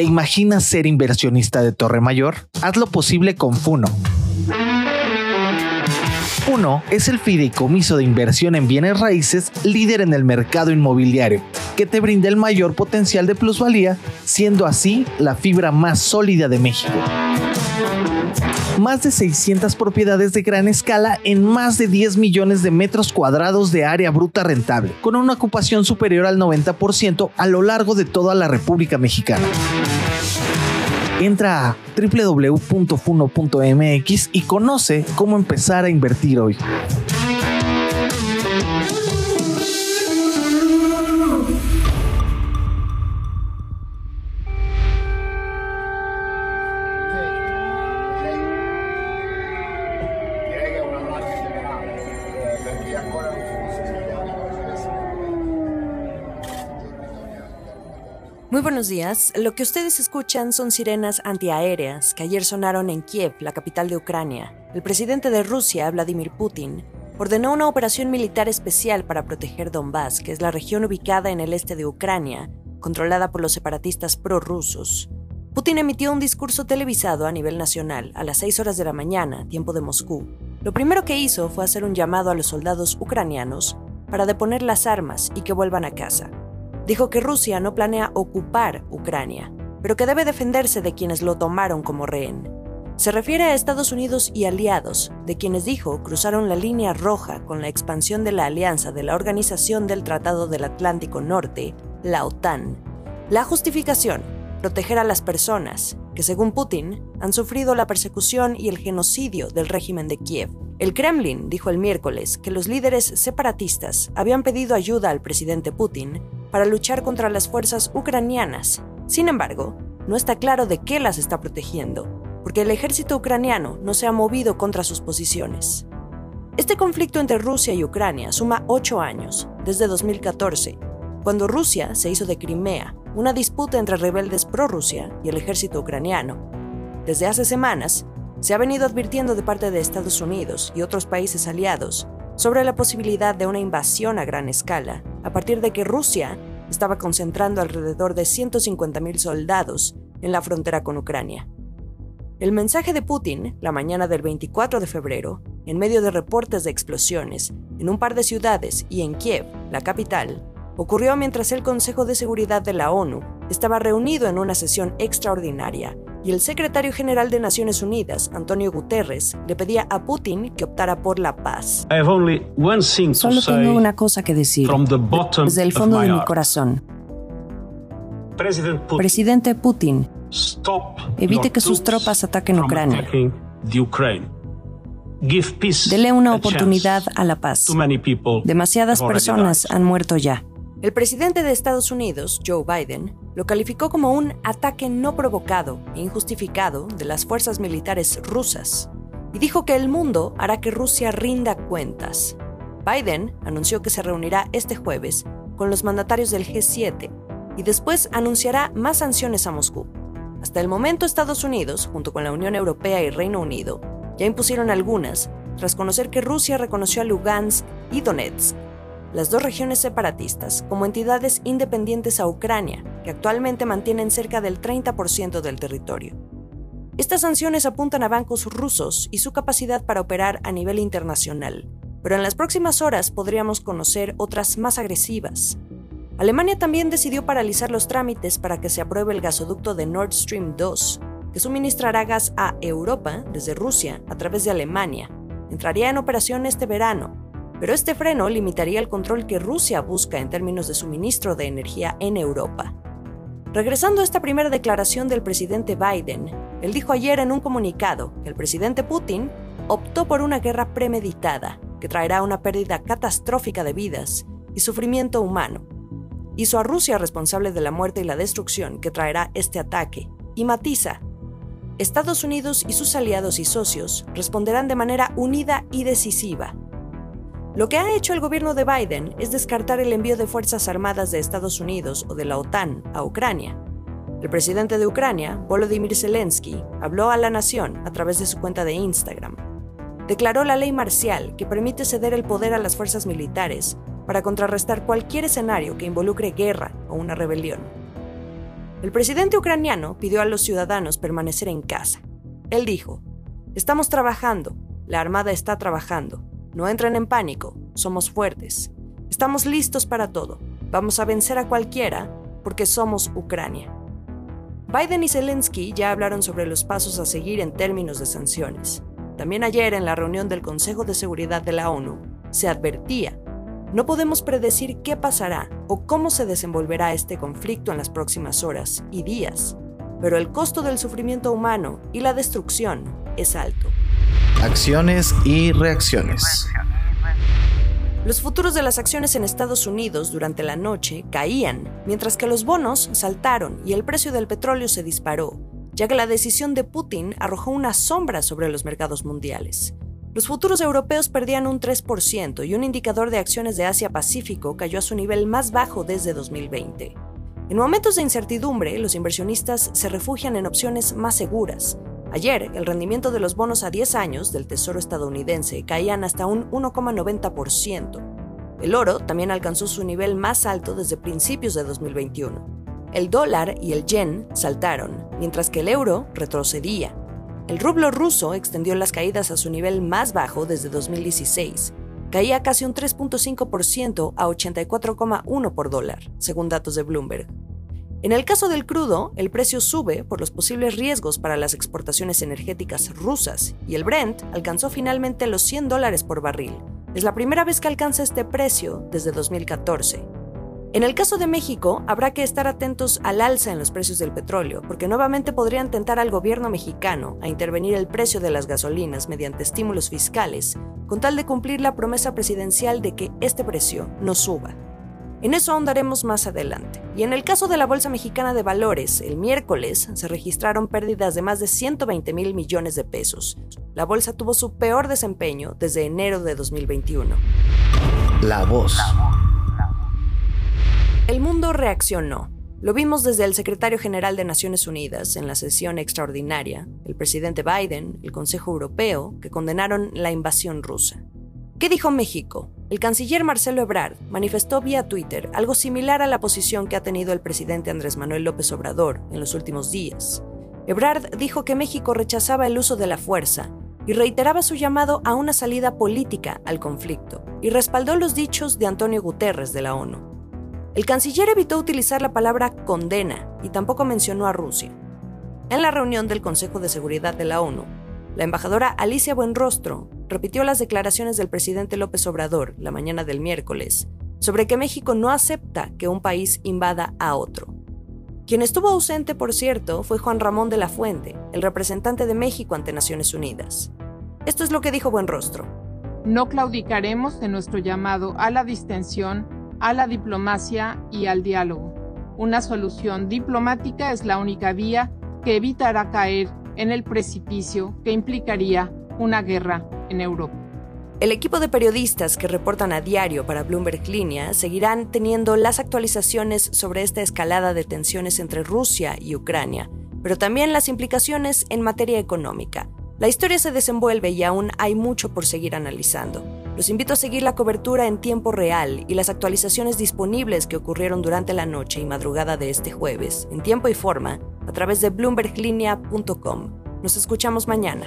¿Te imaginas ser inversionista de Torre Mayor? Haz lo posible con Funo. Funo es el fideicomiso de inversión en bienes raíces líder en el mercado inmobiliario, que te brinda el mayor potencial de plusvalía, siendo así la fibra más sólida de México más de 600 propiedades de gran escala en más de 10 millones de metros cuadrados de área bruta rentable, con una ocupación superior al 90% a lo largo de toda la República Mexicana. Entra a www.funo.mx y conoce cómo empezar a invertir hoy. Muy buenos días. Lo que ustedes escuchan son sirenas antiaéreas que ayer sonaron en Kiev, la capital de Ucrania. El presidente de Rusia, Vladimir Putin, ordenó una operación militar especial para proteger Donbass, que es la región ubicada en el este de Ucrania, controlada por los separatistas prorrusos. Putin emitió un discurso televisado a nivel nacional a las 6 horas de la mañana, tiempo de Moscú. Lo primero que hizo fue hacer un llamado a los soldados ucranianos para deponer las armas y que vuelvan a casa dijo que Rusia no planea ocupar Ucrania, pero que debe defenderse de quienes lo tomaron como rehén. Se refiere a Estados Unidos y aliados, de quienes dijo cruzaron la línea roja con la expansión de la alianza de la Organización del Tratado del Atlántico Norte, la OTAN. La justificación, proteger a las personas, que según Putin han sufrido la persecución y el genocidio del régimen de Kiev. El Kremlin dijo el miércoles que los líderes separatistas habían pedido ayuda al presidente Putin para luchar contra las fuerzas ucranianas. Sin embargo, no está claro de qué las está protegiendo, porque el ejército ucraniano no se ha movido contra sus posiciones. Este conflicto entre Rusia y Ucrania suma ocho años, desde 2014, cuando Rusia se hizo de Crimea, una disputa entre rebeldes pro-Rusia y el ejército ucraniano. Desde hace semanas, se ha venido advirtiendo de parte de Estados Unidos y otros países aliados sobre la posibilidad de una invasión a gran escala, a partir de que Rusia estaba concentrando alrededor de 150.000 soldados en la frontera con Ucrania. El mensaje de Putin, la mañana del 24 de febrero, en medio de reportes de explosiones en un par de ciudades y en Kiev, la capital, ocurrió mientras el Consejo de Seguridad de la ONU estaba reunido en una sesión extraordinaria y el secretario general de Naciones Unidas, Antonio Guterres, le pedía a Putin que optara por la paz. Solo tengo una cosa que decir desde el fondo de mi corazón. Presidente Putin, evite que sus tropas ataquen Ucrania. Dele una oportunidad a la paz. Demasiadas personas han muerto ya. El presidente de Estados Unidos, Joe Biden, lo calificó como un ataque no provocado e injustificado de las fuerzas militares rusas y dijo que el mundo hará que Rusia rinda cuentas. Biden anunció que se reunirá este jueves con los mandatarios del G7 y después anunciará más sanciones a Moscú. Hasta el momento Estados Unidos, junto con la Unión Europea y Reino Unido, ya impusieron algunas tras conocer que Rusia reconoció a Lugansk y Donetsk las dos regiones separatistas como entidades independientes a Ucrania, que actualmente mantienen cerca del 30% del territorio. Estas sanciones apuntan a bancos rusos y su capacidad para operar a nivel internacional, pero en las próximas horas podríamos conocer otras más agresivas. Alemania también decidió paralizar los trámites para que se apruebe el gasoducto de Nord Stream 2, que suministrará gas a Europa desde Rusia a través de Alemania. Entraría en operación este verano pero este freno limitaría el control que Rusia busca en términos de suministro de energía en Europa. Regresando a esta primera declaración del presidente Biden, él dijo ayer en un comunicado que el presidente Putin optó por una guerra premeditada que traerá una pérdida catastrófica de vidas y sufrimiento humano. Hizo a Rusia responsable de la muerte y la destrucción que traerá este ataque y matiza. Estados Unidos y sus aliados y socios responderán de manera unida y decisiva lo que ha hecho el gobierno de Biden es descartar el envío de Fuerzas Armadas de Estados Unidos o de la OTAN a Ucrania. El presidente de Ucrania, Volodymyr Zelensky, habló a la nación a través de su cuenta de Instagram. Declaró la ley marcial que permite ceder el poder a las fuerzas militares para contrarrestar cualquier escenario que involucre guerra o una rebelión. El presidente ucraniano pidió a los ciudadanos permanecer en casa. Él dijo, Estamos trabajando, la Armada está trabajando, no entren en pánico, somos fuertes, estamos listos para todo, vamos a vencer a cualquiera porque somos Ucrania. Biden y Zelensky ya hablaron sobre los pasos a seguir en términos de sanciones. También ayer en la reunión del Consejo de Seguridad de la ONU se advertía, no podemos predecir qué pasará o cómo se desenvolverá este conflicto en las próximas horas y días, pero el costo del sufrimiento humano y la destrucción es alto. Acciones y reacciones. Los futuros de las acciones en Estados Unidos durante la noche caían, mientras que los bonos saltaron y el precio del petróleo se disparó, ya que la decisión de Putin arrojó una sombra sobre los mercados mundiales. Los futuros europeos perdían un 3% y un indicador de acciones de Asia-Pacífico cayó a su nivel más bajo desde 2020. En momentos de incertidumbre, los inversionistas se refugian en opciones más seguras, Ayer, el rendimiento de los bonos a 10 años del Tesoro estadounidense caían hasta un 1,90%. El oro también alcanzó su nivel más alto desde principios de 2021. El dólar y el yen saltaron, mientras que el euro retrocedía. El rublo ruso extendió las caídas a su nivel más bajo desde 2016. Caía casi un 3.5% a 84,1 por dólar, según datos de Bloomberg. En el caso del crudo, el precio sube por los posibles riesgos para las exportaciones energéticas rusas y el Brent alcanzó finalmente los 100 dólares por barril. Es la primera vez que alcanza este precio desde 2014. En el caso de México, habrá que estar atentos al alza en los precios del petróleo, porque nuevamente podrían tentar al gobierno mexicano a intervenir el precio de las gasolinas mediante estímulos fiscales, con tal de cumplir la promesa presidencial de que este precio no suba. En eso ahondaremos más adelante. Y en el caso de la Bolsa Mexicana de Valores, el miércoles se registraron pérdidas de más de 120 mil millones de pesos. La bolsa tuvo su peor desempeño desde enero de 2021. La voz. El mundo reaccionó. Lo vimos desde el secretario general de Naciones Unidas en la sesión extraordinaria, el presidente Biden, el Consejo Europeo, que condenaron la invasión rusa. ¿Qué dijo México? El canciller Marcelo Ebrard manifestó vía Twitter algo similar a la posición que ha tenido el presidente Andrés Manuel López Obrador en los últimos días. Ebrard dijo que México rechazaba el uso de la fuerza y reiteraba su llamado a una salida política al conflicto, y respaldó los dichos de Antonio Guterres de la ONU. El canciller evitó utilizar la palabra condena y tampoco mencionó a Rusia. En la reunión del Consejo de Seguridad de la ONU, la embajadora Alicia Buenrostro repitió las declaraciones del presidente López Obrador la mañana del miércoles sobre que México no acepta que un país invada a otro. Quien estuvo ausente, por cierto, fue Juan Ramón de la Fuente, el representante de México ante Naciones Unidas. Esto es lo que dijo Buenrostro. No claudicaremos en nuestro llamado a la distensión, a la diplomacia y al diálogo. Una solución diplomática es la única vía que evitará caer en el precipicio que implicaría una guerra en Europa. El equipo de periodistas que reportan a diario para Bloomberg Línea seguirán teniendo las actualizaciones sobre esta escalada de tensiones entre Rusia y Ucrania, pero también las implicaciones en materia económica. La historia se desenvuelve y aún hay mucho por seguir analizando. Los invito a seguir la cobertura en tiempo real y las actualizaciones disponibles que ocurrieron durante la noche y madrugada de este jueves, en tiempo y forma, a través de bloomberglinea.com. Nos escuchamos mañana.